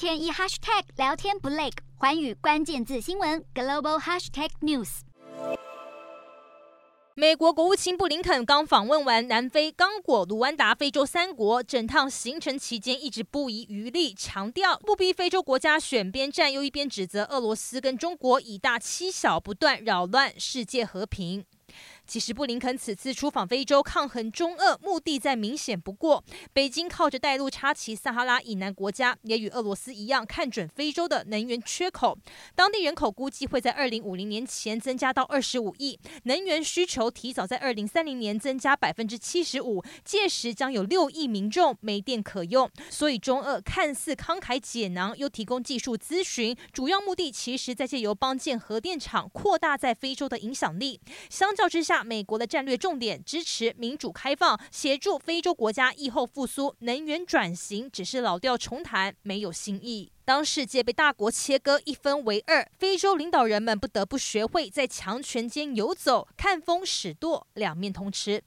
天一 hashtag 聊天不累，寰宇关键字新闻 global hashtag news。美国国务卿布林肯刚访问完南非、刚果、卢安达非洲三国，整趟行程期间一直不遗余力强调，不逼非洲国家选边站，又一边指责俄罗斯跟中国以大欺小，不断扰乱世界和平。其实，布林肯此次出访非洲抗衡中俄，目的再明显不过。北京靠着带路插旗撒哈拉以南国家，也与俄罗斯一样看准非洲的能源缺口。当地人口估计会在二零五零年前增加到二十五亿，能源需求提早在二零三零年增加百分之七十五，届时将有六亿民众没电可用。所以，中俄看似慷慨解囊，又提供技术咨询，主要目的其实在借由邦建核电厂，扩大在非洲的影响力。相较之下，美国的战略重点支持民主开放，协助非洲国家疫后复苏，能源转型只是老调重弹，没有新意。当世界被大国切割一分为二，非洲领导人们不得不学会在强权间游走，看风使舵，两面通吃。